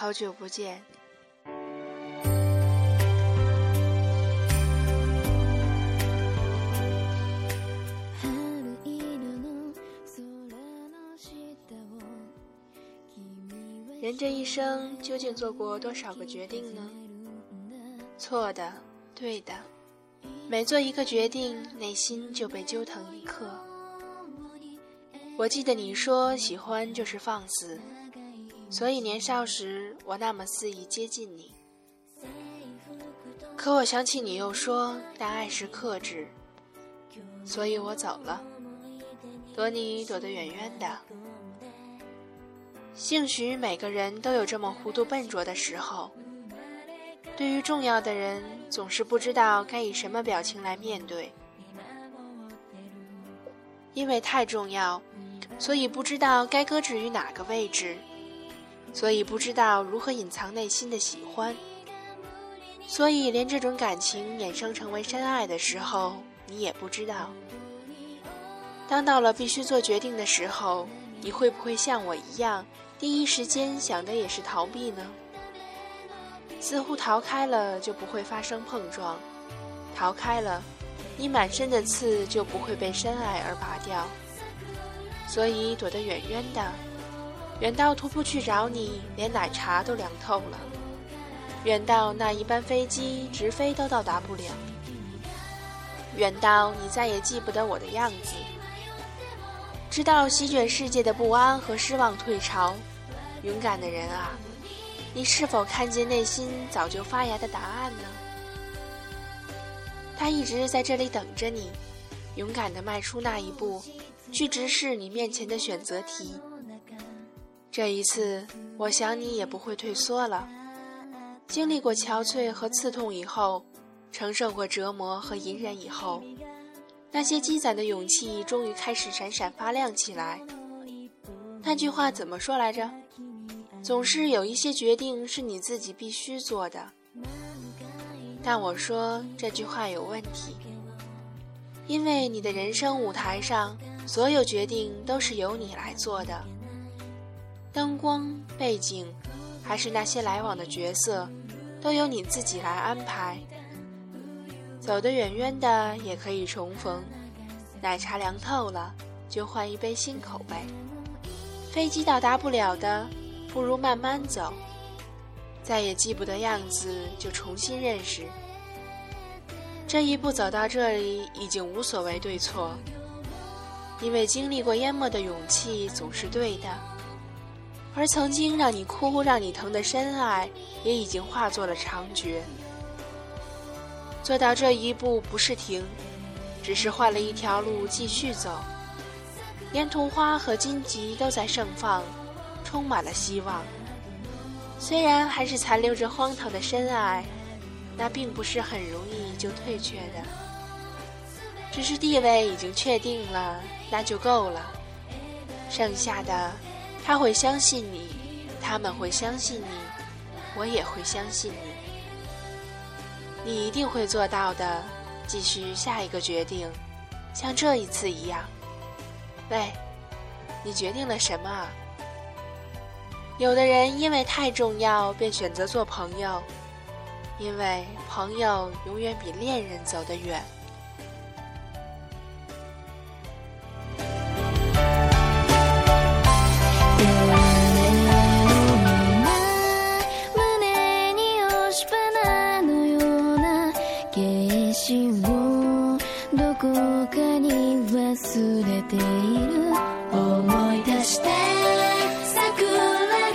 好久不见。人这一生究竟做过多少个决定呢？错的，对的，每做一个决定，内心就被揪疼一刻。我记得你说喜欢就是放肆，所以年少时我那么肆意接近你。可我想起你又说但爱是克制，所以我走了，躲你躲得远远的。兴许每个人都有这么糊涂笨拙的时候。对于重要的人，总是不知道该以什么表情来面对，因为太重要，所以不知道该搁置于哪个位置，所以不知道如何隐藏内心的喜欢，所以连这种感情衍生成为深爱的时候，你也不知道。当到了必须做决定的时候，你会不会像我一样？第一时间想的也是逃避呢，似乎逃开了就不会发生碰撞，逃开了，你满身的刺就不会被深爱而拔掉，所以躲得远远的，远到徒步去找你，连奶茶都凉透了，远到那一班飞机直飞都到达不了，远到你再也记不得我的样子，直到席卷世界的不安和失望退潮。勇敢的人啊，你是否看见内心早就发芽的答案呢？他一直在这里等着你，勇敢地迈出那一步，去直视你面前的选择题。这一次，我想你也不会退缩了。经历过憔悴和刺痛以后，承受过折磨和隐忍以后，那些积攒的勇气终于开始闪闪发亮起来。那句话怎么说来着？总是有一些决定是你自己必须做的，但我说这句话有问题，因为你的人生舞台上，所有决定都是由你来做的，灯光、背景，还是那些来往的角色，都由你自己来安排。走得远远的也可以重逢，奶茶凉透了就换一杯新口味，飞机到达不了的。不如慢慢走，再也记不得样子，就重新认识。这一步走到这里，已经无所谓对错，因为经历过淹没的勇气总是对的，而曾经让你哭、让你疼的深爱，也已经化作了长绝。做到这一步不是停，只是换了一条路继续走，沿途花和荆棘都在盛放。充满了希望，虽然还是残留着荒唐的深爱，那并不是很容易就退却的。只是地位已经确定了，那就够了。剩下的，他会相信你，他们会相信你，我也会相信你。你一定会做到的。继续下一个决定，像这一次一样。喂，你决定了什么？有的人因为太重要，便选择做朋友，因为朋友永远比恋人走得远。かに忘れている。思い出して桜